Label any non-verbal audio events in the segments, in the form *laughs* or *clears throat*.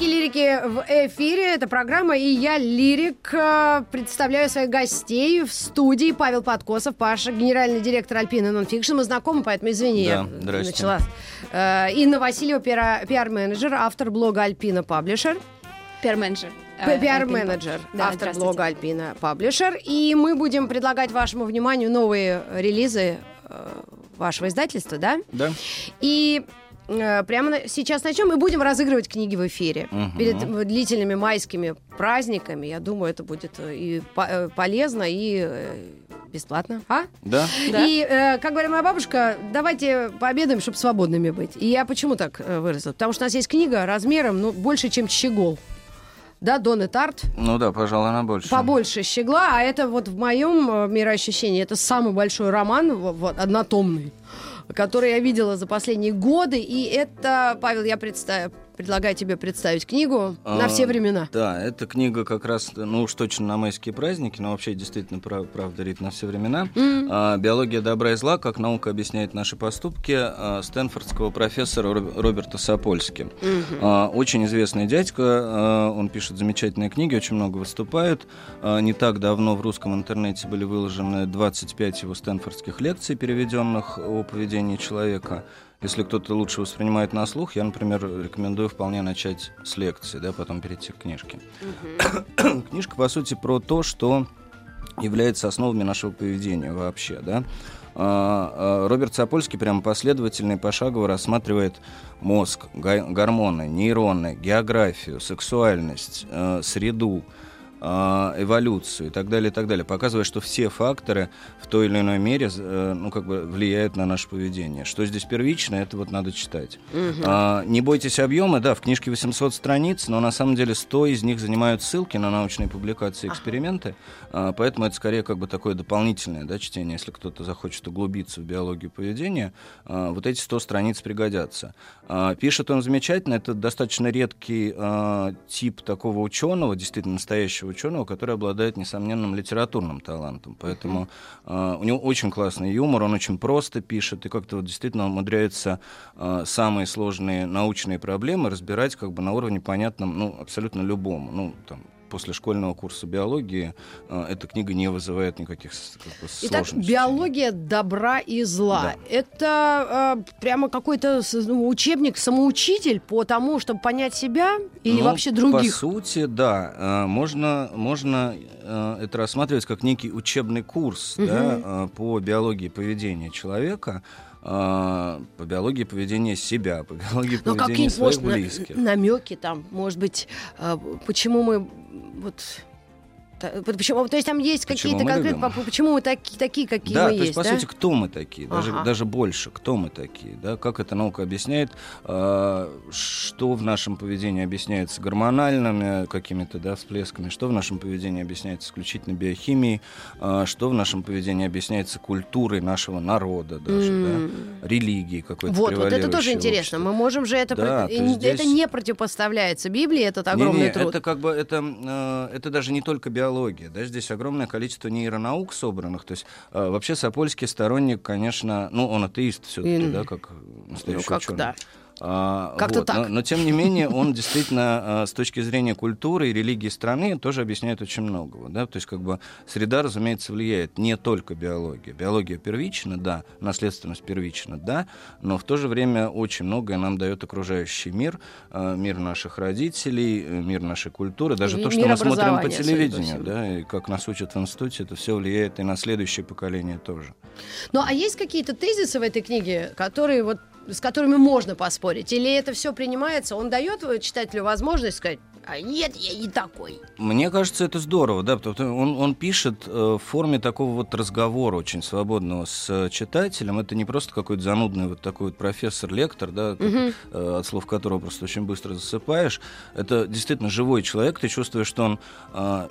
Физики лирики в эфире. Это программа, и я, лирик, э, представляю своих гостей в студии. Павел Подкосов, Паша, генеральный директор Альпина Нонфикшн. Мы знакомы, поэтому извини, Да, я здрасте. начала. Э, Инна Васильева, пиар-менеджер, автор блога Альпина Паблишер. Пиар-менеджер. П- Э. Да, автор блога Альпина Паблишер. И мы будем предлагать вашему вниманию новые релизы вашего издательства, да? Да? И прямо на- сейчас начнем и будем разыгрывать книги в эфире. Мгм. Перед э, длительными майскими праздниками, я думаю, это будет э, и э, полезно, и э, бесплатно. А? Да? Да. И, э, как говорит моя бабушка, давайте пообедаем, чтобы свободными быть. И я почему так э, выразила? Потому что у нас есть книга размером ну, больше, чем щегол. Да, Дон и Тарт. Ну да, пожалуй, она больше. Побольше щегла, а это вот в моем э, мироощущении, это самый большой роман, вот, однотомный, который я видела за последние годы. И это, Павел, я представ- предлагаю тебе представить книгу на А, все времена. Да, эта книга как раз, ну уж точно на майские праздники, но вообще действительно прав- правда рит на все времена. А, «Биология добра и зла. Как наука объясняет наши поступки» а, стэнфордского профессора Роб- Роберта Сапольски. А, Очень известный дядька, а, он пишет замечательные книги, очень много выступает. А, Не так давно в русском интернете были выложены 25 его стэнфордских лекций, переведенных о поведении человека. Если кто-то лучше воспринимает на слух, я, например, рекомендую вполне начать с лекции, да, потом перейти к книжке. *coughs* Книжка, по сути, про то, что является основами нашего поведения вообще, да. А, а, Роберт Сапольский прямо последовательно и пошагово рассматривает мозг, гормоны, нейроны, географию, сексуальность, э, среду, эволюцию и так далее, и так далее, показывая, что все факторы в той или иной мере э, ну, как бы влияют на наше поведение. Что здесь первично, это вот надо читать. А, не бойтесь объема, да, в книжке 800 страниц, но на самом деле 100 из них занимают ссылки на научные публикации и эксперименты, А, поэтому это скорее как бы такое дополнительное да, чтение, если кто-то захочет углубиться в биологию поведения, а, вот эти 100 страниц пригодятся. А, Пишет он замечательно, это достаточно редкий а, тип такого ученого, действительно настоящего ученого, который обладает несомненным литературным талантом. Поэтому а, у него очень классный юмор, он очень просто пишет и как-то вот действительно умудряется а, самые сложные научные проблемы разбирать как бы на уровне понятном, ну, абсолютно любому. Ну, там, после школьного курса биологии а, эта книга не вызывает никаких с- как бы, Итак, сложностей. биология добра и зла. Это э, прямо какой-то ну, учебник, самоучитель по тому, чтобы понять себя или Ну, вообще других. По сути, да. Э, Можно, можно э, это рассматривать как некий учебный курс да, э, по биологии поведения человека, э, по биологии поведения себя, по биологии Ну, поведения своих может, близких. намеки там, может быть, э, почему мы вот... вот Почему, то есть там есть какие-то конкретные... Почему мы такие, такие какие да, мы то есть, есть, по да? сути, кто мы такие, даже, Ага. даже больше, кто мы такие, да, как эта наука объясняет, э, что в нашем поведении объясняется гормональными какими-то, да, всплесками, что в нашем поведении объясняется исключительно биохимией, э, что в нашем поведении объясняется культурой нашего народа даже, М. да, религии какой-то Вот, вот это тоже интересно. Мы можем же это... Да, про- есть Это здесь- не противопоставляется Библии, этот огромный Не-не, труд. Это как бы это, э, это даже не только биология, да, здесь огромное количество нейронаук собранных. То есть э, вообще Сапольский сторонник, конечно, ну он атеист все-таки, Ин- да, как настоящий Ну, как, ученый. да. А, Как-то вот, так. Но, но тем не менее он действительно э, с точки зрения культуры и религии страны тоже объясняет очень многого. Да? То есть как бы среда, разумеется, влияет не только биология. Биология первична, да, наследственность первична, да, но в то же время очень многое нам дает окружающий мир, э, мир наших родителей, э, мир нашей культуры, даже И то, что мы смотрим по телевидению, да, и как нас учат в институте, это все влияет и на следующее поколение тоже. Ну, а есть какие-то тезисы в этой книге, которые вот с которыми можно поспорить? Или это все принимается? Он дает читателю возможность сказать, а нет, я не такой. Мне кажется, это здорово, да, потому что он, он пишет э, в форме такого вот разговора очень свободного с э, читателем. Это не просто какой-то занудный вот такой вот профессор-лектор, да, э, от слов которого просто очень быстро засыпаешь. Это действительно живой человек, ты чувствуешь, что он...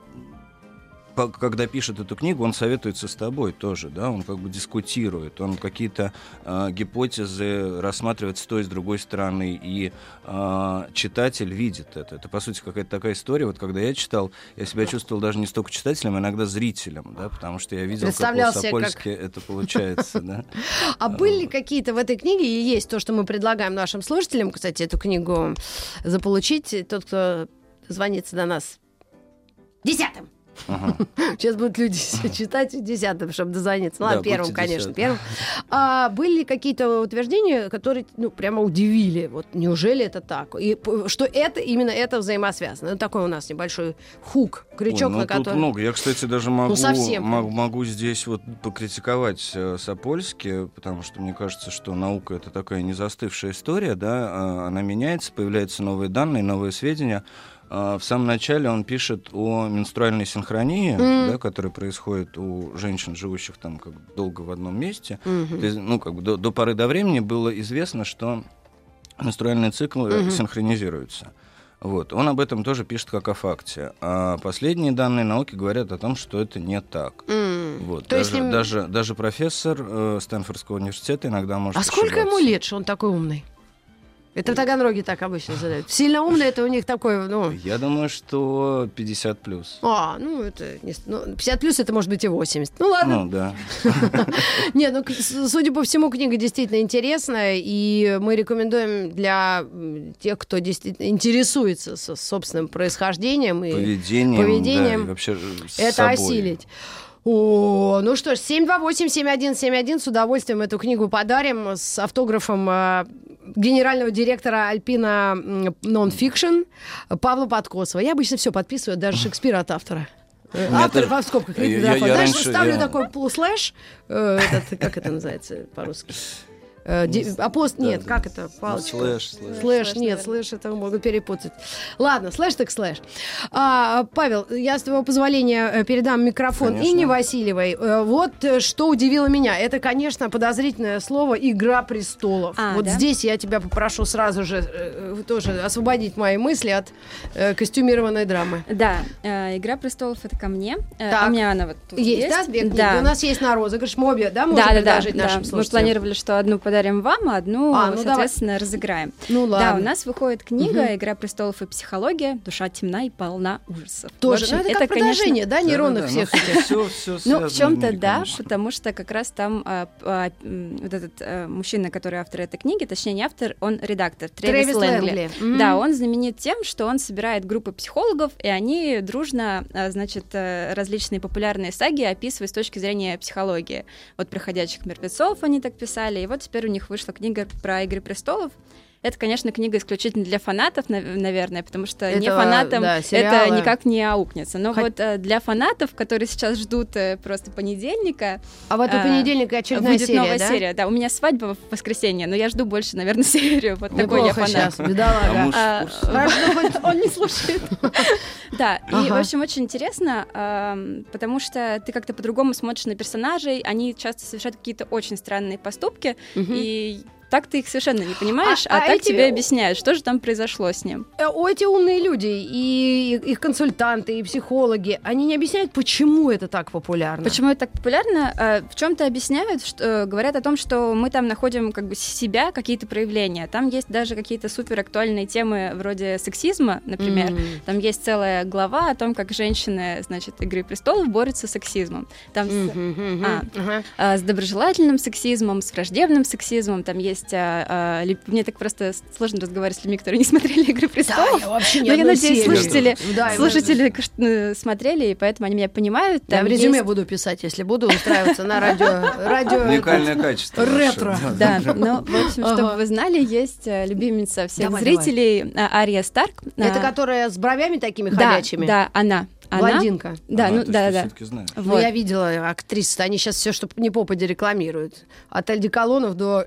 э, когда пишет эту книгу, он советуется с тобой тоже, да, он как бы дискутирует, он какие-то э, гипотезы рассматривает с той с другой стороны, и э, читатель видит это. Это, по сути, какая-то такая история. Вот когда я читал, я себя чувствовал даже не столько читателем, а иногда зрителем, да, потому что я видел, как у Сапольски как... это получается, да. *laughs* А были какие-то в этой книге, и есть то, что мы предлагаем нашим слушателям, кстати, эту книгу заполучить, тот, кто звонится до нас десятым. Ага. Сейчас будут люди *laughs* читать десятым, чтобы дозвониться. Ну, ладно, да, первым, конечно, первым. А были какие-то утверждения, которые, ну, прямо удивили. Вот неужели это так? И что это, именно это взаимосвязано. Ну, такой у нас небольшой хук, крючок, Ой, ну, на который... много. Я, кстати, даже могу, ну, могу, могу здесь вот покритиковать э, Сапольски, потому что мне кажется, что наука — это такая незастывшая история, да, а она меняется, появляются новые данные, новые сведения. А, в самом начале он пишет о менструальной синхронии, mm. да, которая происходит у женщин, живущих там как долго в одном месте. Mm-hmm. есть, ну, как бы до, до поры до времени было известно, что менструальные циклы mm-hmm. синхронизируются. Вот. Он об этом тоже пишет как о факте. А последние данные науки говорят о том, что это не так. Mm. Вот. То даже, есть... даже, даже профессор э, Стэнфордского университета иногда может А сколько ему лет, что он такой умный? Это в Таганроге так обычно задают. Сильно умные, это у них такой, ну... Я думаю, что 50 плюс. А, ну, это... Не, ну, 50 плюс это может быть и 80. Ну, ладно. Ну, да. *laughs* Не, ну, судя по всему, книга действительно интересная, и мы рекомендуем для тех, кто действительно интересуется собственным происхождением и поведением, поведением вообще это осилить. О, ну что ж, 728-7171, с удовольствием эту книгу подарим с автографом э, генерального директора Альпина Nonfiction Павла Подкосова. Я обычно все подписываю, даже Шекспира от автора. Автор в скобках. Я, я, я Знаешь, раньше, ставлю я... такой слэш, э, этот, как это называется по-русски? Э, апост... Да, нет, да. как это? Палочка. Ну, слэш, слэш. Слэш, нет, слэш это могут перепутать. Ладно, слэш так слэш. А, Павел, я с твоего позволения э, передам микрофон конечно. Инне Васильевой. Э, вот что удивило меня. Это, конечно, подозрительное слово «Игра престолов». А, вот да? здесь я тебя попрошу сразу же тоже освободить мои мысли от костюмированной драмы. Да, «Игра престолов» — это ко мне. Так. А у меня она вот тут есть. Есть, да? да. У нас есть на розыгрыш. Мы обе, да, можем да, предложить да, нашим да. слушателям? Мы планировали, что одну подарим вам, а одну, а, ну соответственно, давай. разыграем. Ну ладно. Да, у нас выходит книга угу. «Игра престолов и психология. Душа темна и полна ужасов». Тоже, общем, ну, это, это как продолжение, конечно... да, нейронных да, да, всех этих? Все, все ну, в чем-то да, потому что как раз там а, а, вот этот а, мужчина, который автор этой книги, точнее не автор, он редактор, Трэвис, Трэвис Лэнгли. Лэнгли. Mm-hmm. Да, он знаменит тем, что он собирает группы психологов, и они дружно, а, значит, э, различные популярные саги описывают с точки зрения психологии. Вот «Проходящих мертвецов» они так писали, и вот теперь у них вышла книга про «Игры престолов», это, конечно, книга исключительно для фанатов, наверное, потому что это, не фанатам да, это никак не аукнется. Но Хот... вот э, для фанатов, которые сейчас ждут э, просто понедельника... А в этот понедельник очередная будет серия, новая да? серия. Да, у меня свадьба в воскресенье, но я жду больше, наверное, *laughs* серию. Вот Неплохо такой я фанат. сейчас, бедолага. А, *laughs* он не слушает. *laughs* Да, и, в общем, очень интересно, потому что ты как-то по-другому смотришь на персонажей, они часто совершают какие-то очень странные поступки, и так ты их совершенно не понимаешь, а, а, а так эти... тебе объясняют, что же там произошло с ним. Э, у эти умные люди, и их консультанты, и психологи, они не объясняют, почему это так популярно. Почему это так популярно? Э, в чем-то объясняют, что, э, говорят о том, что мы там находим как бы себя, какие-то проявления. Там есть даже какие-то супер актуальные темы вроде сексизма, например. Mm. Там есть целая глава о том, как женщины, значит, Игры престолов борются с сексизмом. Там mm-hmm, mm-hmm, с, а, uh-huh. с доброжелательным сексизмом, с враждебным сексизмом. Там есть есть... А, а, мне так просто сложно разговаривать с людьми, которые не смотрели «Игры престолов». Да, я вообще не Но я надеюсь, слушатели, да, слушатели мы... смотрели, и поэтому они меня понимают. Там я в резюме есть... буду писать, если буду устраиваться на радио. радио *laughs* Уникальное качество. Ретро. Да, ну, в общем, чтобы вы знали, есть э, любимица всех зрителей а, Ария Старк. Это которая с бровями такими ходячими? Да, она. Она? Блондинка. Да, а, ну да, да. да. Вот. Ну, я видела актрис, они сейчас все, что не попади рекламируют. От Альдеколонов до...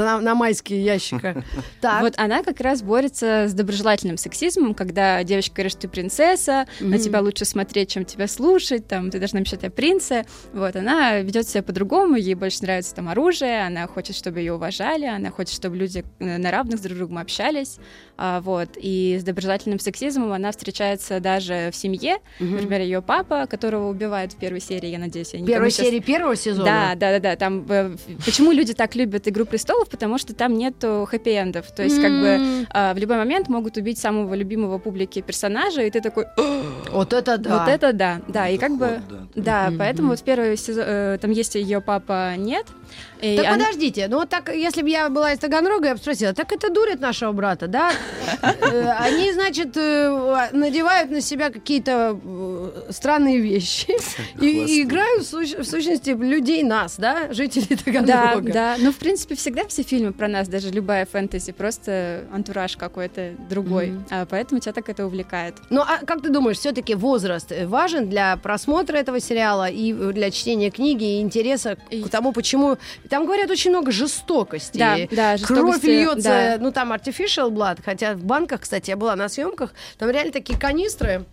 на, на майские ящика. *laughs* Так. Вот она как раз борется с доброжелательным сексизмом, когда девочка говорит, что ты принцесса, mm-hmm. на тебя лучше смотреть, чем тебя слушать, там, ты должна мечтать о принце. Вот, она ведет себя по-другому, ей больше нравится там оружие, она хочет, чтобы ее уважали, она хочет, чтобы люди э, на равных друг с другом общались. А, вот, и с доброжелательным сексизмом она встречается даже в семье. Mm-hmm. Например, ее папа, которого убивают в первой серии, я надеюсь, я Первой серии сейчас... первого сезона? Да, да, да, да. Там э, почему люди так любят Игру престолов? Потому что там нету хэппи-эндов. То есть, как бы э, в любой момент могут убить самого любимого публики персонажа, и ты такой. Вот это да. Вот это да, да. И как бы. Да, mm-hmm. поэтому вот в первый сезон э, там есть ее папа нет. И так она... подождите, ну вот так, если бы я была из Таганрога, я бы спросила, так это дурит нашего брата, да? *laughs* Э, они, значит, э, надевают на себя какие-то э, странные вещи *laughs* и играют в сущности людей нас, да, жителей Таганрога. Да, да. Ну, в принципе, всегда все фильмы про нас, даже любая фэнтези, просто антураж какой-то другой. А поэтому тебя так это увлекает. Ну, а как ты думаешь, все-таки возраст важен для просмотра этого сериала и для чтения книги и интереса к тому, почему там говорят очень много жестокости. Да, да, жестокости. Кровь льется, да. ну там artificial blood, хотя в банках, кстати, я была на съемках, там реально такие канистры,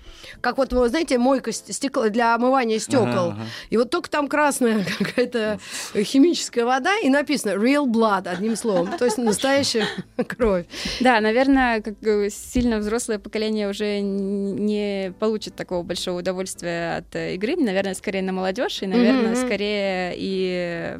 как вот, вы знаете, мойка стекла для омывания стекол. Ага, ага. И вот только там красная *laughs* какая-то химическая вода, и написано real blood, одним словом. То есть настоящая *laughs* кровь. Да, наверное, как сильно взрослое поколение уже не получит такого большого удовольствия от э, игры. Наверное, скорее на молодежь, и, наверное, mm-hmm. скорее и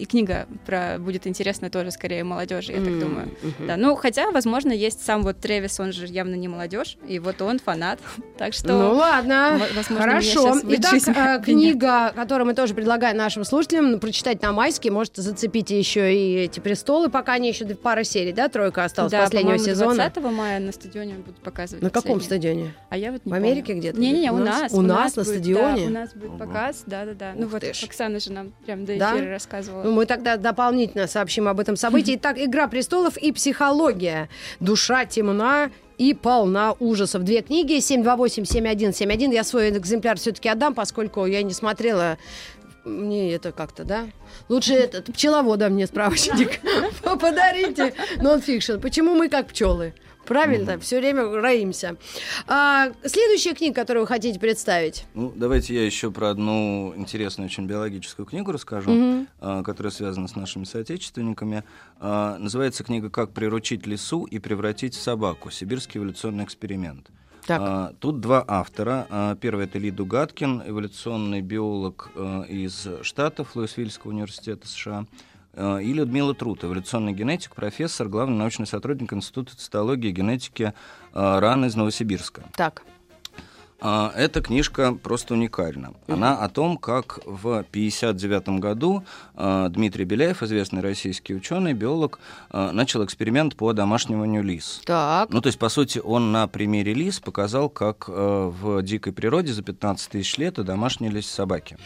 и книга про будет интересна тоже скорее молодежи, я mm-hmm. так думаю. Mm-hmm. Да, ну хотя, возможно, есть сам вот Тревис, он же явно не молодежь, и вот он фанат, *laughs* так что. Ну ладно, возможно, хорошо. Итак, э, *laughs* книга, которую мы тоже предлагаем нашим слушателям прочитать на майске, может зацепить еще и эти престолы, пока они еще пара серий, да, тройка осталась да, последнего сезона. 20 мая на стадионе будут показывать. На каком стадионе? А я вот не В Америке где-то? Не-не-не, у нас. У нас на стадионе? у нас будет показ, да-да-да. Ну вот Оксана же нам прям до эфира рассказывала. Ну, мы тогда дополнительно сообщим об этом событии. Итак, «Игра престолов» и «Психология». Душа темна и полна ужасов. Две книги, 728-7171. Я свой экземпляр все-таки отдам, поскольку я не смотрела мне это как-то, да? Лучше этот пчеловода мне справочник *laughs* подарите. Нонфикшн. Почему мы как пчелы? Правильно, mm-hmm. все время роимся. А, следующая книга, которую вы хотите представить? Ну, давайте я еще про одну интересную очень биологическую книгу расскажу, mm-hmm. а, которая связана с нашими соотечественниками. А, называется книга «Как приручить лису и превратить в собаку. Сибирский эволюционный эксперимент». Так. А, тут два автора. А, первый это Ли Дугаткин, эволюционный биолог а, из Штатов Луисвильского университета США. Э, и Людмила Трут, эволюционный генетик, профессор, главный научный сотрудник Института цитологии и генетики э, РАН из Новосибирска. Так. А, эта книжка просто уникальна. Она о том, как в 1959 году а, Дмитрий Беляев, известный российский ученый, биолог, а, начал эксперимент по домашнему лис. Так. Ну, то есть, по сути, он на примере лис показал, как в дикой природе за 15 тысяч лет домашнились собаки.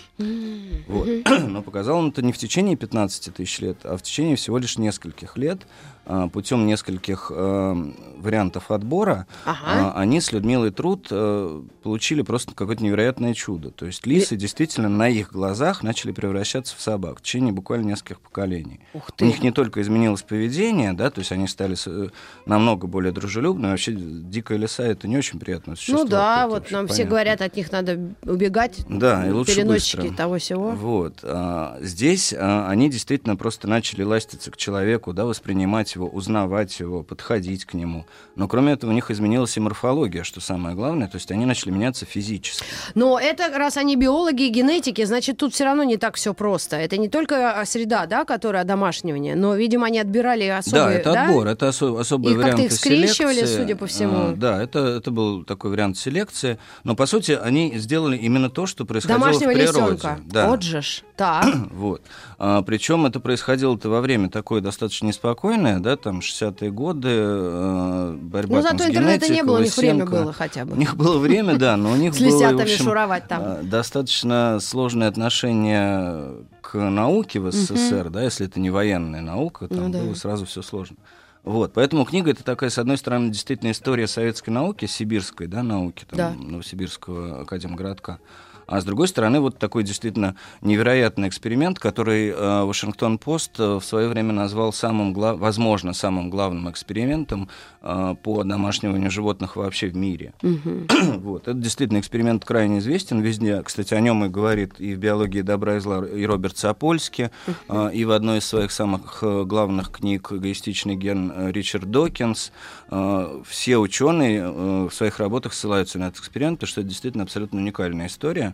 Вот. *clears throat* Но показал он это не в течение 15 тысяч лет, а в течение всего лишь нескольких лет. А, путем нескольких э, вариантов отбора, ага. э, они с Людмилой Труд э, получили просто какое-то невероятное чудо. То есть лисы действительно на их глазах начали превращаться в собак в течение буквально нескольких поколений. Ух ты. У них не только изменилось поведение, да, то есть они стали э, намного более дружелюбны. Вообще дикая лиса это не очень приятно существо. Ну да, вот нам понятно. все говорят, от них надо убегать. Да, и лучше Переносчики быстро. того всего. Вот. А, здесь а, они действительно просто начали ластиться к человеку, да, воспринимать его, узнавать его, подходить к нему. Но кроме этого у них изменилась и морфология, что самое главное, то есть они начали меняться физически. Но это, раз они биологи и генетики, значит, тут все равно не так все просто. Это не только а, среда, да, которая одомашнивание, но, видимо, они отбирали особые... Да, это да? отбор, это осо- особый и вариант как-то их скрещивали, селекции. судя по всему. А, да, это, это был такой вариант селекции, но, по сути, они сделали именно то, что происходило Домашнего в природе. Лисенка. Да. Вот же ж. Так. *clears throat* вот. А, причем это происходило-то во время такое достаточно неспокойное, да, там 60-е годы, э, борьба Ну, там, зато интернета не было, у них время было хотя бы. У них было время, да, но у них С было, в общем, шуровать там. э, достаточно сложное отношение к науке в СССР, да, если это не военная наука, там Ну было сразу все сложно. Вот, поэтому книга это такая, с одной стороны, действительно история советской науки, сибирской, да, науки, там, Да. Новосибирского академгородка. А с другой стороны, вот такой действительно невероятный эксперимент, который э, Вашингтон-Пост в свое время назвал самым, глав... возможно, самым главным экспериментом э, по домашнему животных вообще в мире. Mm-hmm. *clears throat* вот. Это действительно эксперимент крайне известен везде. Кстати, о нем и говорит и в «Биологии добра и зла» и Роберт Сапольски, э, и в одной из своих самых главных книг «Эгоистичный ген» Ричард Докинс. Э, все ученые э, в своих работах ссылаются на этот эксперимент, потому что это действительно абсолютно уникальная история.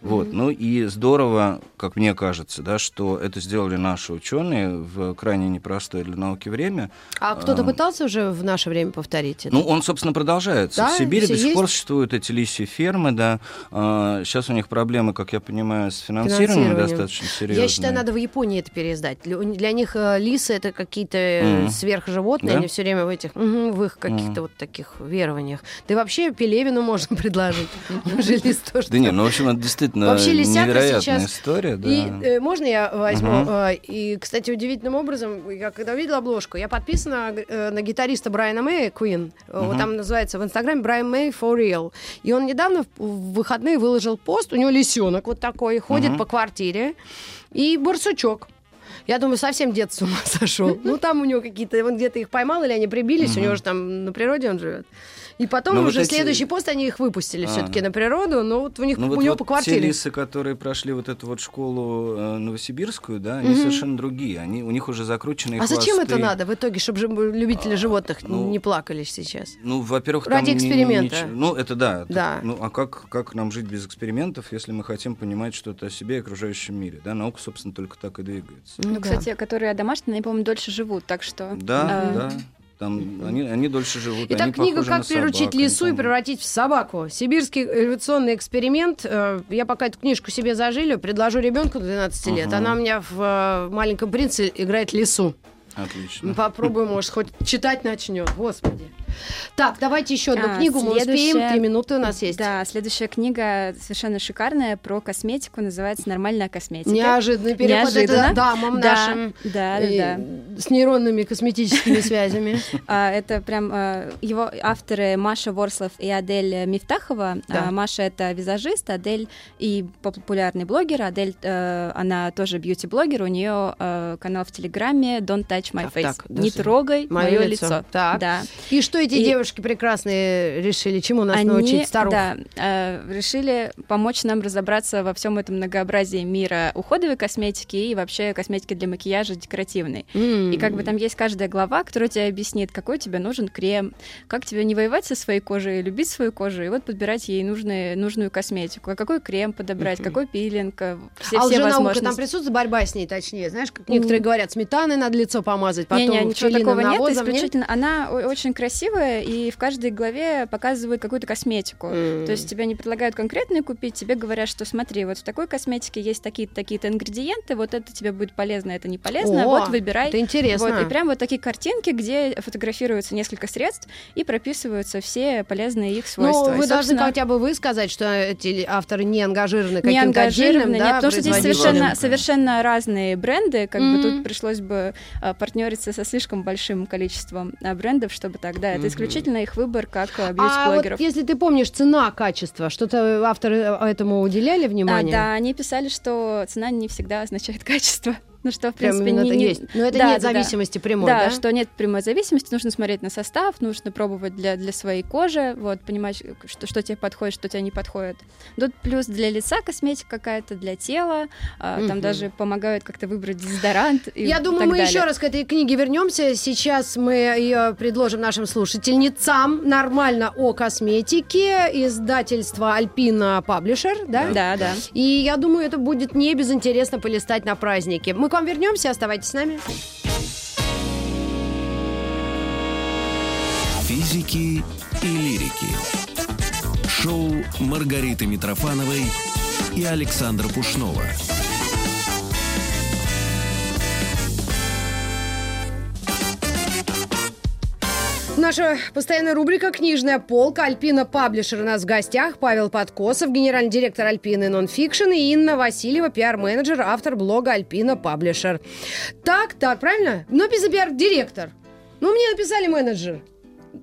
Вот. Ну и здорово, как мне кажется, да, что это сделали наши ученые в крайне непростое для науки время. А кто-то пытался уже в наше время повторить это? Ну, он, собственно, продолжается. Да? В Сибири Все до сих есть? пор существуют эти лисьи фермы, да. Сейчас а, у них проблемы, как я понимаю, с финансированием, финансированием. достаточно серьезные. Я считаю, надо в Японии это переиздать. Для них э, лисы это какие-то mm. сверхживотные, да? они все время в этих, в их каких-то mm. вот таких верованиях. Да и вообще Пелевину можно *laughs* предложить. Да не, ну, в общем, это действительно действительно Вообще невероятная сейчас. история. Да. И э, можно я возьму? Угу. Э, и, кстати, удивительным образом, я когда увидела обложку, я подписана э, на гитариста Брайана Мэя, Queen. Угу. Вот там называется в Инстаграме Брайан Мэй for Real. И он недавно в выходные выложил пост, у него лисенок вот такой, ходит угу. по квартире, и барсучок. Я думаю, совсем дед с ума *laughs* сошел. Ну, там у него какие-то, он где-то их поймал, или они прибились, у него же там на природе он живет. И потом но уже вот эти... следующий пост они их выпустили а. все-таки на природу, но вот у них ну, у вот, него вот по квартире. Те лисы, которые прошли вот эту вот школу э, новосибирскую, да, они mm-hmm. совершенно другие. Они у них уже закрученные. А хвосты. зачем это надо в итоге, чтобы любители а, животных ну, не плакали сейчас? Ну, во-первых, ради эксперимента. Не, не, ну, это да. Да. Так, ну, а как как нам жить без экспериментов, если мы хотим понимать что-то о себе и окружающем мире? Да, наука, собственно, только так и двигается. Ну, ну кстати, которые домашние, они, по-моему, дольше живут, так что. Да, э, да. Там они, они дольше живут. Итак, книга «Как приручить собак, лису и превратить в собаку». Сибирский эволюционный эксперимент. Э, я пока эту книжку себе зажилю, предложу ребенку 12 лет. Угу. Она у меня в э, «Маленьком принце» играет лису. Отлично. Попробуем, может, хоть читать начнет. Господи. Так, давайте еще одну а, книгу, мы успеем, три минуты у нас есть. Да, следующая книга совершенно шикарная про косметику, называется «Нормальная косметика». Неожиданный переход Неожиданно. это дамам да, нашим. Да, да, да. С нейронными косметическими связями. *laughs* А, это прям а, его авторы Маша Ворслов и Адель Мифтахова. А, Маша — это визажист, Адель и популярный блогер. Адель, э, она тоже бьюти-блогер, у нее э, канал в Телеграме «Don't touch my face». Не трогай мое лицо. Да. И что эти и... девушки прекрасные решили? Чему нас Они, научить старух? Да, э, решили помочь нам разобраться во всем этом многообразии мира уходовой косметики и вообще косметики для макияжа декоративной. Mm. И как бы там есть каждая глава, которая тебе объяснит, какой тебе нужен крем, как тебе не воевать со своей кожей, любить свою кожу, и вот подбирать ей нужные, нужную косметику. А какой крем подобрать, mm-hmm. какой пилинг, э, все, а все возможности. там присутствует борьба с ней, точнее, знаешь, как некоторые mm. говорят, сметаны надо лицо помазать, потом не, не, ничего такого нет, исключительно нет? она очень красивая, и в каждой главе показывают какую-то косметику. Mm. То есть тебе не предлагают конкретную купить, тебе говорят, что смотри, вот в такой косметике есть такие-то такие-то ингредиенты, вот это тебе будет полезно, это не полезно, О, вот выбирай. Это интересно. Вот, и прям вот такие картинки, где фотографируются несколько средств и прописываются все полезные их ну, свойства. Ну, вы и, должны хотя бы вы сказать, что эти авторы не ангажированы каким-то не ангажированы, отдельным, да, потому что здесь совершенно, совершенно разные бренды, как mm-hmm. бы тут пришлось бы а, партнериться со слишком большим количеством а, брендов, чтобы тогда. Это исключительно их выбор как бьюти-блогеров. А вот если ты помнишь, цена, качество, что-то авторы этому уделяли внимание? А, да, они писали, что цена не всегда означает качество. Ну что, в принципе, не, не... есть. Но это да, нет да, зависимости да. прямой, да? Да, что нет прямой зависимости, нужно смотреть на состав, нужно пробовать для, для своей кожи, вот, понимать, что, что тебе подходит, что тебе не подходит. Тут плюс для лица косметика какая-то, для тела, а, там даже помогают как-то выбрать дезодорант и Я думаю, мы далее. еще раз к этой книге вернемся. Сейчас мы ее предложим нашим слушательницам. Нормально о косметике, издательство Альпина Паблишер, да? Да, да. И я думаю, это будет не безинтересно полистать на празднике. Мы к вам вернемся, оставайтесь с нами. Физики и лирики. Шоу Маргариты Митрофановой и Александра Пушнова. Наша постоянная рубрика «Книжная полка». Альпина Паблишер у нас в гостях. Павел Подкосов, генеральный директор Альпины Нонфикшн. И Инна Васильева, пиар-менеджер, автор блога Альпина Паблишер. Так, так, правильно? Но без пиар-директор. Ну, мне написали менеджер.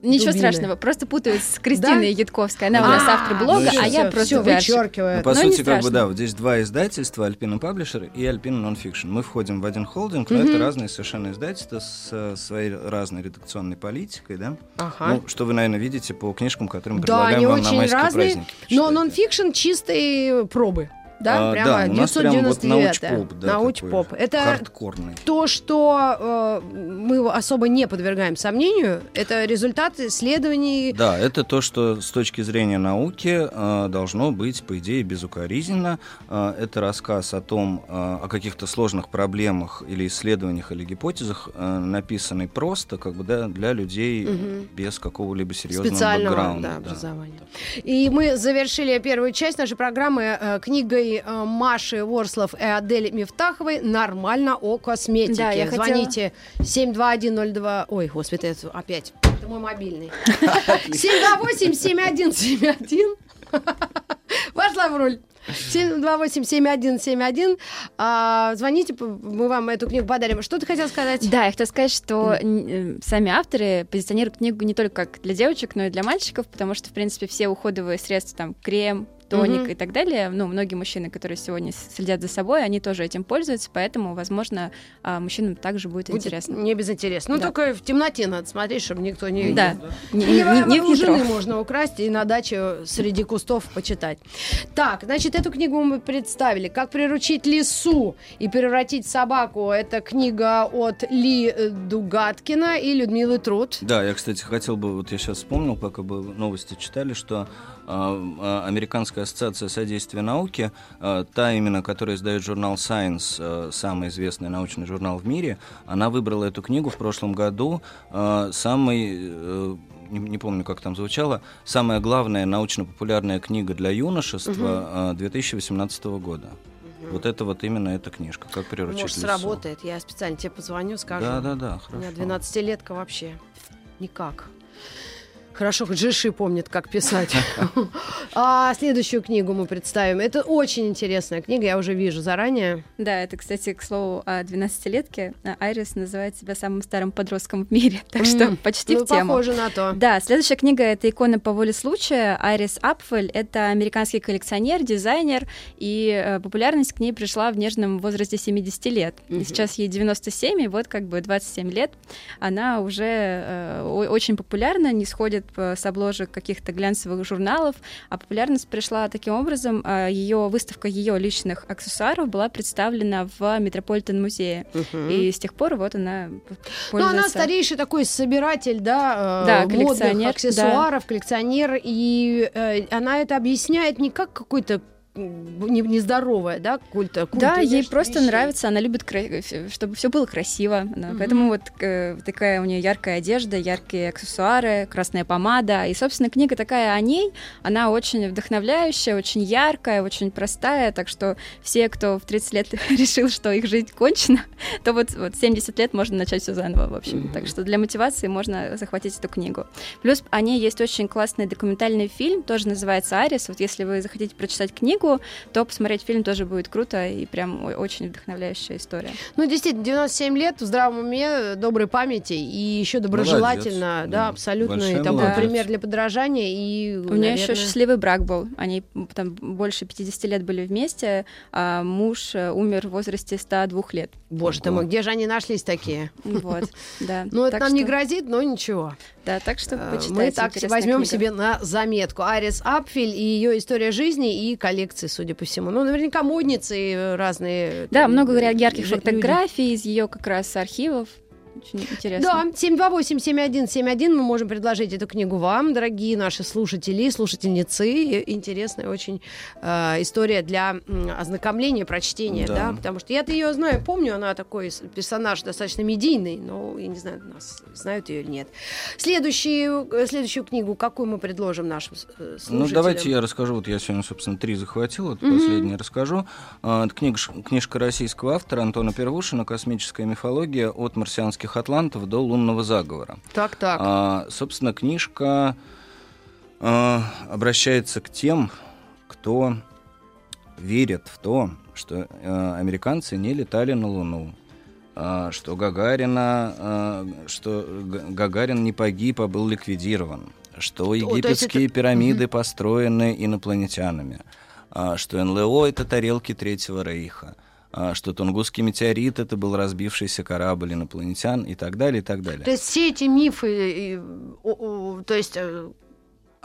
Ничего дубины. страшного, просто путают с Кристиной Да? Ядковской. Она у нас А, автор блога, ну а я просто вычеркиваю. Ну, по сути, как бы, да, вот здесь два издательства, Alpina Publisher и Alpina Nonfiction. Мы входим в один холдинг, но это разные совершенно издательства с э, своей разной редакционной политикой, да? Ага. Ну, что вы, наверное, видите по книжкам, которые мы Да, предлагаем они вам на майские разные, праздники. но нонфикшн чистые пробы. Да, А, прямо да, у нас прям вот 999 научпоп, да, Научпоп. Это хардкорный. то, что э, мы особо не подвергаем сомнению, это результат исследований. Да, это то, что с точки зрения науки э, должно быть, по идее, безукоризненно. Э, это рассказ о том, э, о каких-то сложных проблемах или исследованиях или гипотезах, э, написанный просто, как бы, да, для людей Мгм. без какого-либо серьезного специального бэкграунда. да, да. образования. И мы завершили первую часть нашей программы э, книгой э, Маши Ворслов и Адели Мифтаховой «Нормально о косметике». Да, я хотела- Звоните 72102... Ой, господи, это опять. Это мой мобильный. 728-7171. Вошла в роль. 728-7171. А, Звоните, мы вам эту книгу подарим. Что ты хотел сказать? Да, я хотела сказать, что э, сами авторы позиционируют книгу не только как для девочек, но и для мальчиков, потому что, в принципе, все уходовые средства, там, крем, тоник Мгм. и так далее, ну, многие мужчины, которые сегодня следят за собой, они тоже этим пользуются, поэтому, возможно, а, мужчинам также будет, Будет интересно. Не безинтересно. Ну, Да. только в темноте надо смотреть, чтобы никто не видел. Да, не, не- не- не жены можно украсть и на даче среди кустов почитать. Так, значит, эту книгу мы представили. «Как приручить лису и превратить собаку». Это книга от Ли э, Дугаткина и Людмилы Труд. Да, я, кстати, хотел бы, вот я сейчас вспомнил, пока бы новости читали, что Американская ассоциация содействия науке, а, та именно, которая издает журнал Science, самый известный научный журнал в мире, она выбрала эту книгу в прошлом году самой э, не, не помню, как там звучало, самая главная научно-популярная книга для юношества а, 2018 года. Вот это вот именно эта книжка. Как приручить Может, лису. сработает. Я специально тебе позвоню, скажу. Да, да, да, У хорошо. меня 12-летка вообще никак. Хорошо, хоть Жиши помнит, как писать. *laughs* А следующую книгу мы представим. Это очень интересная книга, я уже вижу заранее. Да, это, кстати, к слову, о 12-летке. А, Айрис называет себя самым старым подростком в мире, *laughs* так что почти ну, в тему. похоже на то. Да, следующая книга — это «Икона по воле случая». Айрис Апфель — это американский коллекционер, дизайнер, и э, популярность к ней пришла в нежном возрасте 70 лет. Сейчас ей 97, и вот как бы 27 лет. Она уже э, очень популярна, не сходит по- с обложек каких-то глянцевых журналов, а популярность пришла таким образом, ее выставка ее личных аксессуаров была представлена в Метрополитен музее. Мгм. И с тех пор вот она Ну, она старейший такой собиратель, да, э, Да, модных аксессуаров, коллекционер, и э, она это объясняет не как какой-то не- нездоровое, да, культа. культ Да, ей просто вещей. нравится, она любит, чтобы все было красиво. Она- Мгм. Поэтому вот э, такая у нее яркая одежда, яркие аксессуары, красная помада. И, собственно, книга такая о ней. Она очень вдохновляющая, очень яркая, очень простая. Так что все, кто в 30 лет *laughs* решил, что их жизнь кончена, *laughs* то вот, вот 70 лет можно начать все заново, в общем. Мгм. Так что для мотивации можно захватить эту книгу. Плюс о ней есть очень классный документальный фильм, тоже называется «Арис». Вот если вы захотите прочитать книгу, то посмотреть фильм тоже будет круто и прям очень вдохновляющая история. Ну, действительно, 97 лет в здравом уме, доброй памяти и еще доброжелательно, Молодец, да, да. абсолютно. И Большая такой молодец. пример для подражания. И, У нее еще наверное, счастливый брак был. Они там больше 50 лет были вместе, а муж э, умер в возрасте 102 лет. Боже ты мой, где же они нашлись такие? Вот, *laughs* да. Ну, это нам не грозит, но ничего. Да, так что Э, почитайте. Мы так возьмем книга. себе на заметку. Арис Апфель и ее история жизни и коллекции, судя по всему. Ну, наверняка модницы и разные. Да, э, много говорят ярких фотографий из ее как раз архивов. Очень интересно. Да, 728-7171 мы можем предложить эту книгу вам, дорогие наши слушатели, слушательницы. Интересная очень э, история для ознакомления, прочтения, да. Да. потому что я-то ее знаю, помню, она такой персонаж достаточно медийный, но я не знаю, нас знают ее или нет. Следующую, э, следующую книгу, какую мы предложим нашим э, слушателям? Ну, давайте я расскажу. Вот я сегодня, собственно, три захватил, вот Мгм. последний расскажу. А, Это книга, книжка российского автора Антона Первушина «Космическая мифология от марсианских атлантов до лунного заговора». Так, так. А, собственно, книжка а, обращается к тем, кто верит в то, что э, американцы не летали на Луну, а, что Гагарина, что Гагарин не погиб, а был ликвидирован, что египетские это... пирамиды построены инопланетянами, что НЛО — это тарелки Третьего Рейха, что Тунгусский метеорит это был разбившийся корабль инопланетян и так далее, и так далее. То есть все эти мифы, то есть э,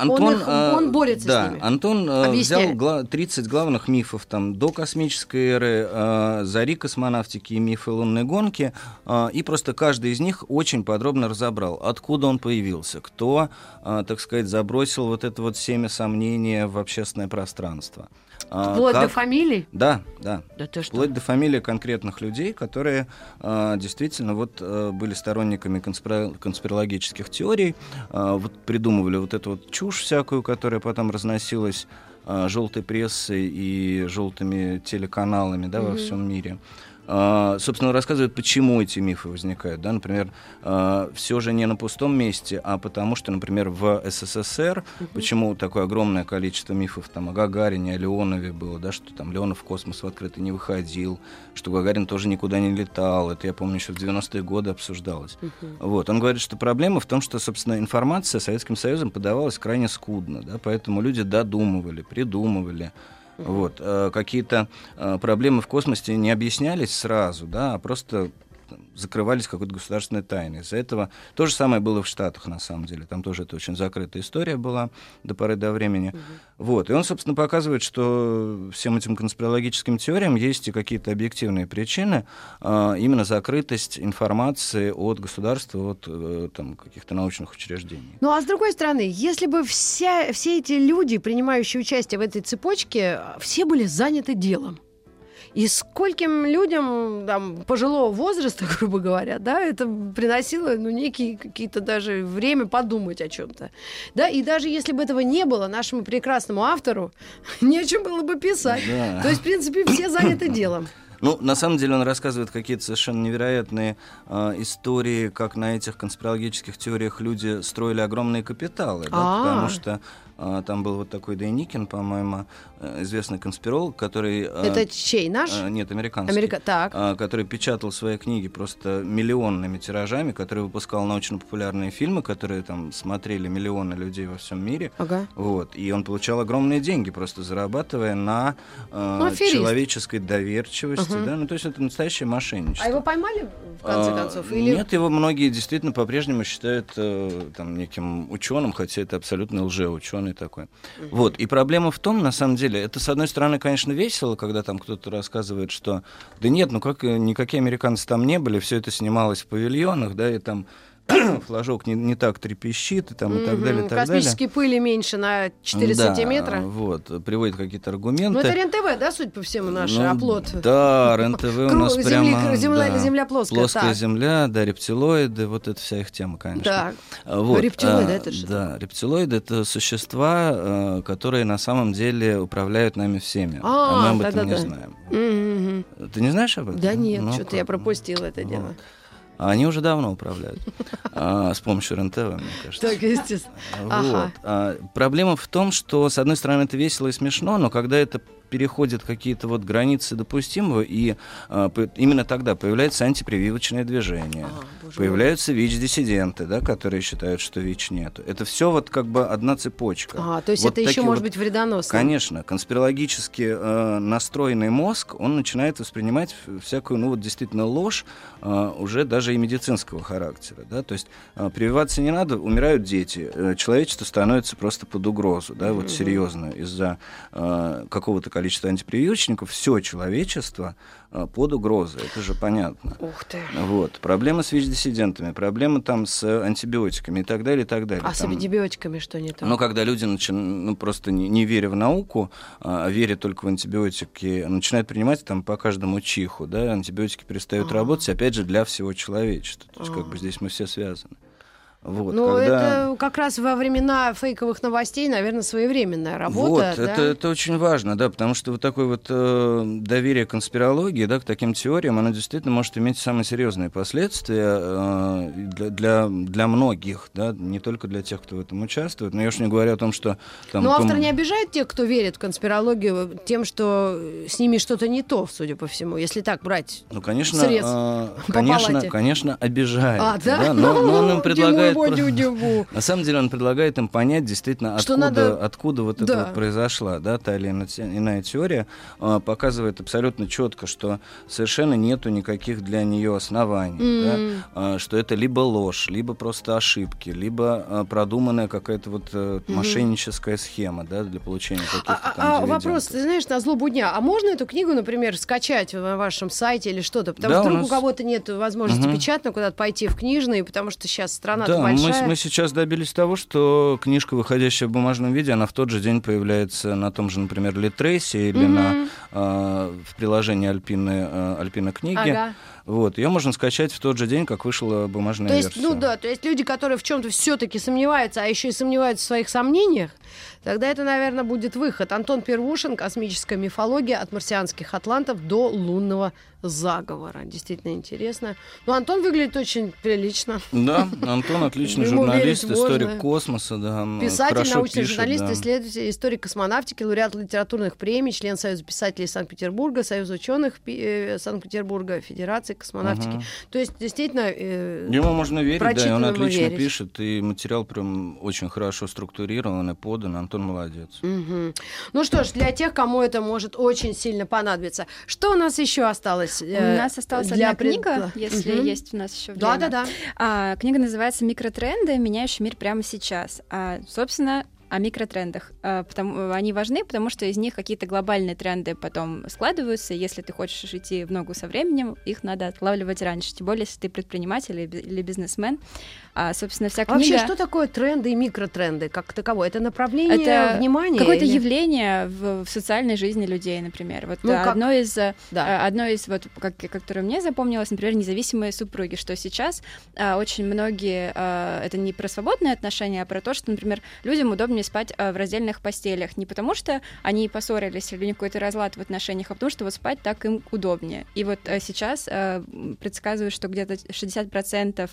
Антон, он, их, он э, борется да, с ними. Антон э, Объясняет. взял 30 главных мифов там, до космической эры, э, зари космонавтики и мифы лунной гонки, э, и просто каждый из них очень подробно разобрал, откуда он появился, кто, э, так сказать, забросил вот это вот семя сомнения в общественное пространство. А, Вплоть как... до фамилий? Да, да. да ты что? Вплоть до фамилий конкретных людей, которые а, действительно вот а, были сторонниками конспир... конспирологических теорий, а, вот придумывали вот эту вот чушь всякую, которая потом разносилась а, желтой прессой и желтыми телеканалами да, mm-hmm. во всем мире. А, собственно, рассказывает, почему эти мифы возникают. Да? Например, а, все же не на пустом месте, а потому что, например, в СССР, угу. почему такое огромное количество мифов там, о Гагарине, о Леонове было, да, что там Леонов в космос в открытый не выходил, что Гагарин тоже никуда не летал. Это, я помню, еще в 90-е годы обсуждалось. Угу. Вот. Он говорит, что проблема в том, что, собственно, информация Советским Союзом подавалась крайне скудно, да, поэтому люди додумывали, придумывали, вот. Э, какие-то э, проблемы в космосе не объяснялись сразу, да, а просто закрывались какой-то государственной тайной. Из-за этого то же самое было в Штатах, на самом деле. Там тоже это очень закрытая история была до поры до времени. Угу. Вот. И он, собственно, показывает, что всем этим конспирологическим теориям есть и какие-то объективные причины, а, именно закрытость информации от государства, от э, там, каких-то научных учреждений. Ну, а с другой стороны, если бы вся, все эти люди, принимающие участие в этой цепочке, все были заняты делом, и скольким людям там, пожилого возраста, *laughs* грубо говоря, да, это приносило ну, некие какие-то даже время подумать о чем-то. Да, и даже если бы этого не было, нашему прекрасному автору *laughs* не о чем было бы писать. Да. То есть, в принципе, все заняты делом. *coughs* Ну, на самом деле он рассказывает какие-то совершенно невероятные э, истории, как на этих конспирологических теориях люди строили огромные капиталы, да, потому что а, там был вот такой Дейникин, по-моему, э, известный конспиролог, который... А, Это чей, наш? А, нет, американский. Америка... Так. Который печатал свои книги просто миллионными тиражами, который выпускал научно-популярные фильмы, которые там смотрели миллионы людей во всем мире. Ага. Вот. И он получал огромные деньги, просто зарабатывая на ну, человеческой доверчивости. Угу. Да? Ну, то есть это настоящее мошенничество. А его поймали, в конце концов? Или... Нет, его многие действительно по-прежнему считают э, там, неким ученым, хотя это абсолютно лжеученый и такое. Угу. Вот. И проблема в том, на самом деле, это, с одной стороны, конечно, весело, когда там кто-то рассказывает, что да нет, ну как никакие американцы там не были, все это снималось в павильонах, да, и там *clears throat* флажок не, не так трепещит и, там, mm-hmm. и так далее. И так Космические далее. пыли меньше на 4 да, сантиметра. Вот, приводит какие-то аргументы. Ну, это РЕН-ТВ, да, судя по всему, наш ну, оплот? Да, РЕН-ТВ у нас земли, прямо... Земля, да, земля плоская. Плоская так. земля, да, рептилоиды, вот это вся их тема, конечно. Да. Вот. Рептилоиды, а, это что? Да, рептилоиды — это существа, э, которые на самом деле управляют нами всеми, а, а мы об да, этом да, не да. знаем. Mm-hmm. Ты не знаешь об этом? Да нет, ну, что-то я пропустила это вот. дело. А они уже давно управляют а, с помощью РНТВ, мне кажется. Так, естественно. Вот. Ага. А, проблема в том, что, с одной стороны, это весело и смешно, но когда это переходят какие-то вот границы допустимого, и а, именно тогда появляется антипрививочное движение, а, появляются ВИЧ-диссиденты, да, которые считают, что ВИЧ нет. Это все вот как бы одна цепочка. А, то есть вот это еще может быть вредоносно? Конечно. Конспирологически э, настроенный мозг, он начинает воспринимать всякую, ну вот действительно ложь, э, уже даже и медицинского характера, да, то есть э, прививаться не надо, умирают дети, э, человечество становится просто под угрозу, да, mm-hmm. вот серьезно из-за э, какого-то количество антипрививочников, все человечество а, под угрозой. Это же понятно. Ух ты. Вот. Проблема с ВИЧ-диссидентами, проблема там с антибиотиками и так далее, и так далее. А там... с антибиотиками что не то? Ну, когда люди, начи... ну, просто не, не веря в науку, а веря только в антибиотики, начинают принимать там по каждому чиху, да, антибиотики перестают А-а-а. работать, опять же, для всего человечества. То есть, А-а-а. как бы здесь мы все связаны. Вот, ну, когда... это как раз во времена фейковых новостей, наверное, своевременная работа. Вот, да? это, это очень важно, да, потому что вот такое вот э, доверие конспирологии, да, к таким теориям, оно действительно может иметь самые серьезные последствия э, для, для, для многих, да, не только для тех, кто в этом участвует. Но я уж не говорю о том, что... Там, Но автор пом... не обижает тех, кто верит в конспирологию, тем, что с ними что-то не то, судя по всему, если так брать Ну, конечно, э, *laughs* конечно, конечно, обижает. А, да? да но, но он им *laughs* предлагает предлагает... *laughs* На самом деле он предлагает им понять действительно, откуда, надо... откуда вот да. это вот произошла, да, та или иная теория, а, показывает абсолютно четко, что совершенно нету никаких для нее оснований, mm. да, а, что это либо ложь, либо просто ошибки, либо а, продуманная какая-то вот mm. мошенническая схема, да, для получения каких-то а, там а, вопрос, ты знаешь, на злобу дня, а можно эту книгу, например, скачать на вашем сайте или что-то? Потому да, что вдруг у, нас... у кого-то нет возможности угу. печатно куда-то пойти в книжный, потому что сейчас страна да, большая. Мы, мы сейчас добились того, что книжка, выходящая в бумажном виде, она в тот же день появляется на том же, например, Литресе или mm-hmm. на, э, в приложении Альпины, э, Альпина книги. Ага. Вот, ее можно скачать в тот же день, как вышла бумажная то есть, версия. Ну да, то есть люди, которые в чем-то все-таки сомневаются, а еще и сомневаются в своих сомнениях, тогда это, наверное, будет выход. Антон Первушин, космическая мифология от марсианских атлантов до лунного заговора. Действительно интересно. Ну, Антон выглядит очень прилично. Да, Антон отличный журналист, историк космоса. Да, Писатель, научный пишет, журналист, да. исследователь, историк космонавтики, лауреат литературных премий, член Союза писателей Санкт-Петербурга, Союза ученых э, Санкт-Петербурга, Федерации космонавтики. Угу. То есть, действительно... Э, Ему можно верить, да, и он отлично верить. пишет, и материал прям очень хорошо структурирован и подан. Антон молодец. Угу. Ну что ж, для тех, кому это может очень сильно понадобиться. Что у нас еще осталось? У нас осталась для одна пред... книга, если угу. есть у нас еще время. Да, да, да. А, книга называется «Микротренды, меняющий мир прямо сейчас». А, собственно, о микротрендах. А, потому, они важны, потому что из них какие-то глобальные тренды потом складываются. Если ты хочешь идти в ногу со временем, их надо отлавливать раньше. Тем более, если ты предприниматель или бизнесмен. А, собственно, вся книга... Вообще, что такое тренды и микротренды как таковое? Это направление это внимания? какое-то или... явление в, в социальной жизни людей, например. Вот ну, одно как... из, да. А, одно из вот, как, которое мне запомнилось, например, независимые супруги, что сейчас а, очень многие, а, это не про свободные отношения, а про то, что, например, людям удобнее спать а, в раздельных постелях, не потому что они поссорились или у них какой-то разлад в отношениях, а потому что вот спать так им удобнее. И вот а, сейчас а, предсказывают, что где-то 60%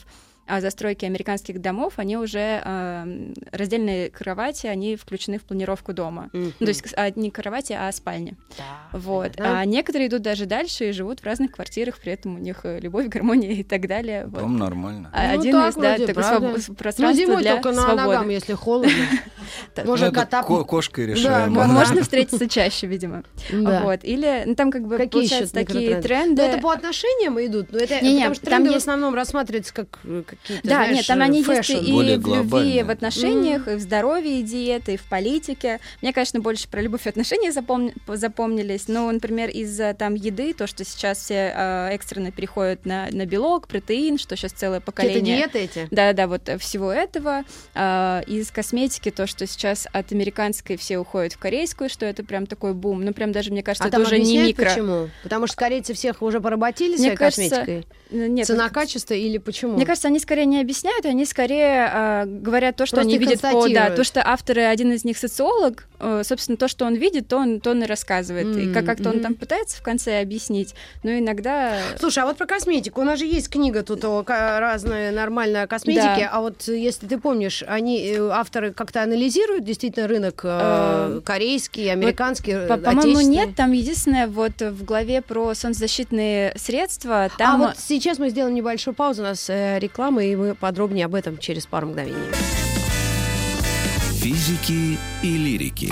а застройки американских домов, они уже э, раздельные кровати, они включены в планировку дома. Mm-hmm. Ну, то есть а, не кровати, а спальни. Да, вот. Да. А некоторые идут даже дальше и живут в разных квартирах, при этом у них э, любовь, *laughs* гармония и так далее. Дом вот. нормально. А ну, один так, из, да, такое своб... пространство ну, зимой для только свободы. на ногам, если холодно. *laughs* Может, кота... Кошкой решаем. Можно встретиться чаще, видимо. Вот. Или ну, там как бы получаются такие тренды. это по отношениям идут? Потому что тренды в основном рассматриваются как э, какие-то, Да, знаешь, нет, там они fashion. есть и Более в любви, в отношениях, mm. и в здоровье, и диеты, и в политике. Мне, конечно, больше про любовь и отношения запом... запомнились. Ну, например, из там еды, то, что сейчас все э, экстренно переходят на, на белок, протеин, что сейчас целое поколение. Это диеты эти? Да-да, вот всего этого. Э, из косметики то, что сейчас от американской все уходят в корейскую, что это прям такой бум. Ну, прям даже, мне кажется, а это уже не микро. почему? Потому что корейцы всех уже поработили мне своей кажется, косметикой? Нет, Цена-качество или почему? Мне кажется, они скорее не объясняют, они скорее э, говорят то, что Просто они видят по, да, то, что авторы, один из них социолог, э, собственно, то, что он видит, то он, то он и рассказывает. Mm-hmm. И как- как-то он там пытается в конце объяснить, но иногда... Слушай, а вот про косметику, у нас же есть книга тут о разной нормальной косметике, да. а вот если ты помнишь, они, э, авторы как-то анализируют действительно рынок э, корейский, американский, вот, По-моему, нет, там единственное, вот в главе про солнцезащитные средства, там... А вот сейчас мы сделаем небольшую паузу, у нас э, реклама, и мы подробнее об этом через пару мгновений. Физики и лирики.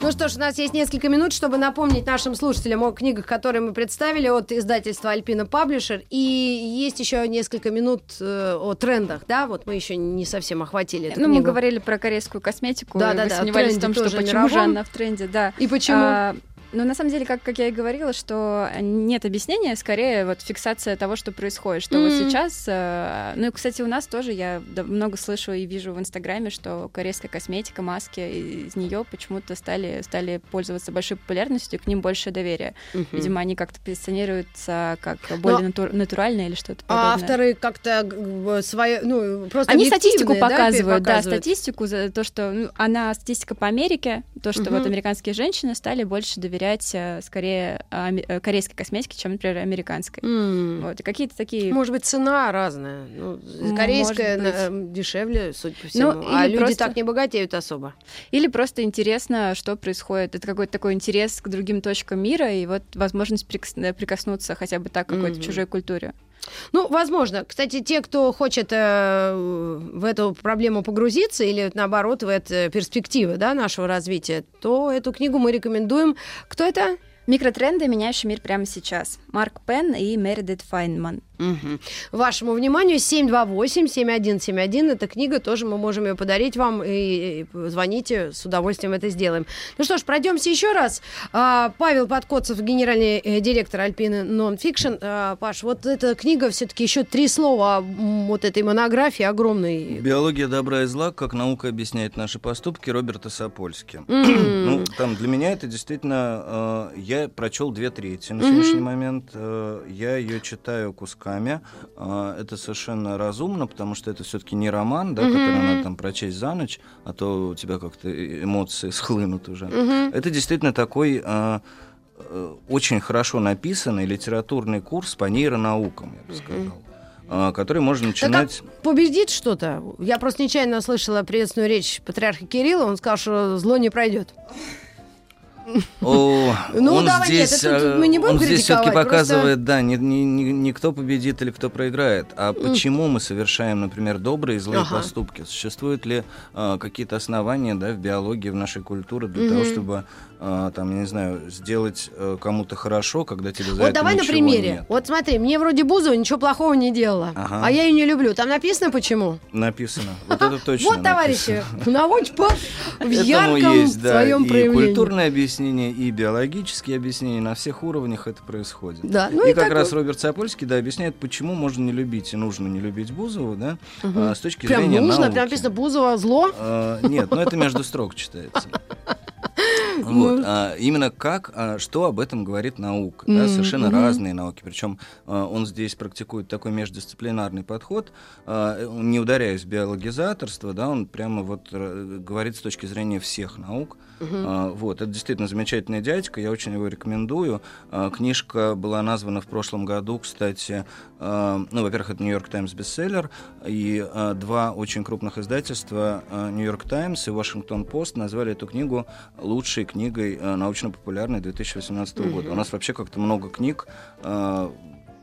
Ну что ж, у нас есть несколько минут, чтобы напомнить нашим слушателям о книгах, которые мы представили от издательства Альпина Паблишер. И есть еще несколько минут э, о трендах, да? Вот мы еще не совсем охватили эту Ну, книгу. мы говорили про корейскую косметику. Да, да, да. Сомневались в том, что почему мировом. же она в тренде, да. И почему? А, Ну, на самом деле, как, как я и говорила, что нет объяснения, скорее вот фиксация того, что происходит, что mm-hmm. вот сейчас... Э, ну, и, кстати, у нас тоже я много слышу и вижу в Инстаграме, что корейская косметика, маски из нее почему-то стали, стали пользоваться большой популярностью, к ним больше доверия. Mm-hmm. Видимо, они как-то позиционируются как более Но... натур- натуральные или что-то подобное. А авторы как-то свои, ну, просто Они статистику да, показывают, да, статистику, за то, что ну, она статистика по Америке, то, что mm-hmm. вот американские женщины стали больше доверять э, скорее э, корейской косметике, чем, например, американской. Mm. Вот, какие-то такие... Может быть, цена разная. Ну, корейская на, дешевле, судя по всему. Ну, а люди просто... так не богатеют особо. Или просто интересно, что происходит. Это какой-то такой интерес к другим точкам мира, и вот возможность прикоснуться хотя бы так к какой-то mm-hmm. чужой культуре. Ну, возможно. Кстати, те, кто хочет э, в эту проблему погрузиться или, наоборот, в эту перспективы да, нашего развития, то эту книгу мы рекомендуем. Кто это? Микротренды, меняющие мир прямо сейчас. Марк Пен и Мередит Файнман. Угу. Вашему вниманию 728-7171. Эта книга, тоже мы можем ее подарить вам. И, звоните, с удовольствием это сделаем. Ну что ж, пройдемся еще раз. А, Павел Подкосов, генеральный э, директор Альпины Нонфикшн. А, Паш, вот эта книга, все-таки еще три слова вот этой монографии огромной. Биология добра и зла, как наука объясняет наши поступки, Роберта Сапольски. Ну, там для меня это действительно... Э, я прочел две трети на сегодняшний момент. Э, я ее читаю кусками кусками. А, это совершенно разумно, потому что это все-таки не роман, да, mm-hmm. который надо там прочесть за ночь, а то у тебя как-то эмоции *laughs* схлынут уже. Mm-hmm. Это действительно такой а, э, очень хорошо написанный литературный курс по нейронаукам, я бы сказал. Mm-hmm. который можно начинать... Так победит что-то? Я просто нечаянно слышала приветственную речь патриарха Кирилла, он сказал, что зло не пройдет. О, *laughs* ну, он давай, здесь, нет, это, мы не будем он здесь все-таки показывает, просто... да, не, не, не, не кто победит или кто проиграет, а mm. почему мы совершаем, например, добрые и злые ага. поступки. Существуют ли а, какие-то основания да, в биологии, в нашей культуре для mm-hmm. того, чтобы там, я не знаю, сделать а, кому-то хорошо, когда тебе за вот это давай на примере. Нет. Вот смотри, мне вроде Бузова ничего плохого не делала, ага. а я ее не люблю. Там написано почему? Написано. Вот это *laughs* точно Вот, товарищи, наводь в ярком своем проявлении. И культурное объяснение, и биологические объяснения на всех уровнях это происходит. Да. Ну и, и как раз Роберт Сапольский, да, объясняет, почему можно не любить и нужно не любить Бузову, да, с точки зрения нужно, науки. прям написано Бузова зло? А, нет, но это между строк читается. *laughs* Вот. А, именно как, а, что об этом говорит наука. Да, совершенно разные науки. Причем а, он здесь практикует такой междисциплинарный подход, а, не ударяясь в биологизаторство, да, он прямо вот э, говорит с точки зрения всех наук. Uh-huh. Вот, это действительно замечательный дядька, я очень его рекомендую. Книжка была названа в прошлом году, кстати, ну, во-первых, это Нью-Йорк Таймс бестселлер, и два очень крупных издательства, Нью-Йорк Таймс и Вашингтон Пост, назвали эту книгу лучшей книгой научно-популярной 2018 uh-huh. года. У нас вообще как-то много книг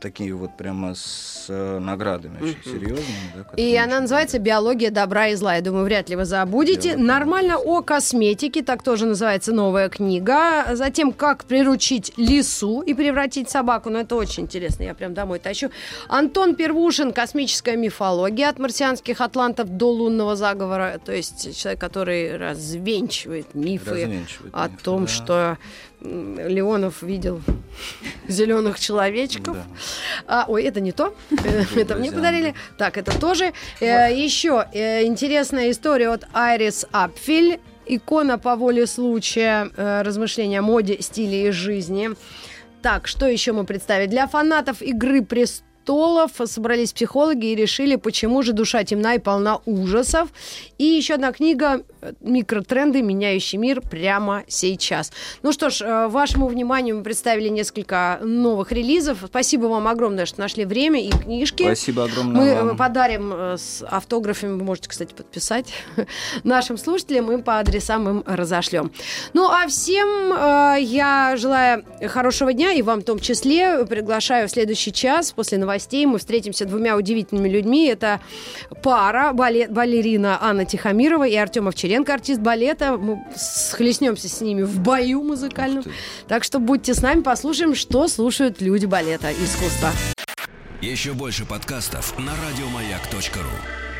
такие вот прямо с э, наградами очень mm-hmm. серьезными. Да, и она называется «Биология добра и зла». Я думаю, вряд ли вы забудете. Нормально о косметике, так тоже называется новая книга. Затем, как приручить лису и превратить собаку. Ну, это очень интересно, я прям домой тащу. Антон Первушин «Космическая мифология от марсианских атлантов до лунного заговора». То есть человек, который развенчивает мифы развенчивает о мифы, том, да. что Леонов видел *laughs* зеленых человечков. Да. А, ой, это не то. *laughs* это мне подарили. Так, это тоже. Э, еще э, интересная история от Айрис Апфель. Икона по воле случая. Э, размышления о моде, стиле и жизни. Так, что еще мы представили? Для фанатов «Игры престолов» престолов собрались психологи и решили, почему же душа темна и полна ужасов. И еще одна книга «Микротренды, меняющий мир прямо сейчас». Ну что ж, э, вашему вниманию мы представили несколько новых релизов. Спасибо вам огромное, что нашли время и книжки. Спасибо огромное Мы вам. подарим э, с автографами, вы можете, кстати, подписать *laughs* нашим слушателям, мы по адресам им разошлем. Ну а всем э, я желаю хорошего дня, и вам в том числе приглашаю в следующий час после новостей новостей мы встретимся двумя удивительными людьми. Это пара, балет, балерина Анна Тихомирова и Артем Овчаренко, артист балета. Мы схлестнемся с ними в бою музыкальном. Так что будьте с нами, послушаем, что слушают люди балета искусства. Еще больше подкастов на радиомаяк.ру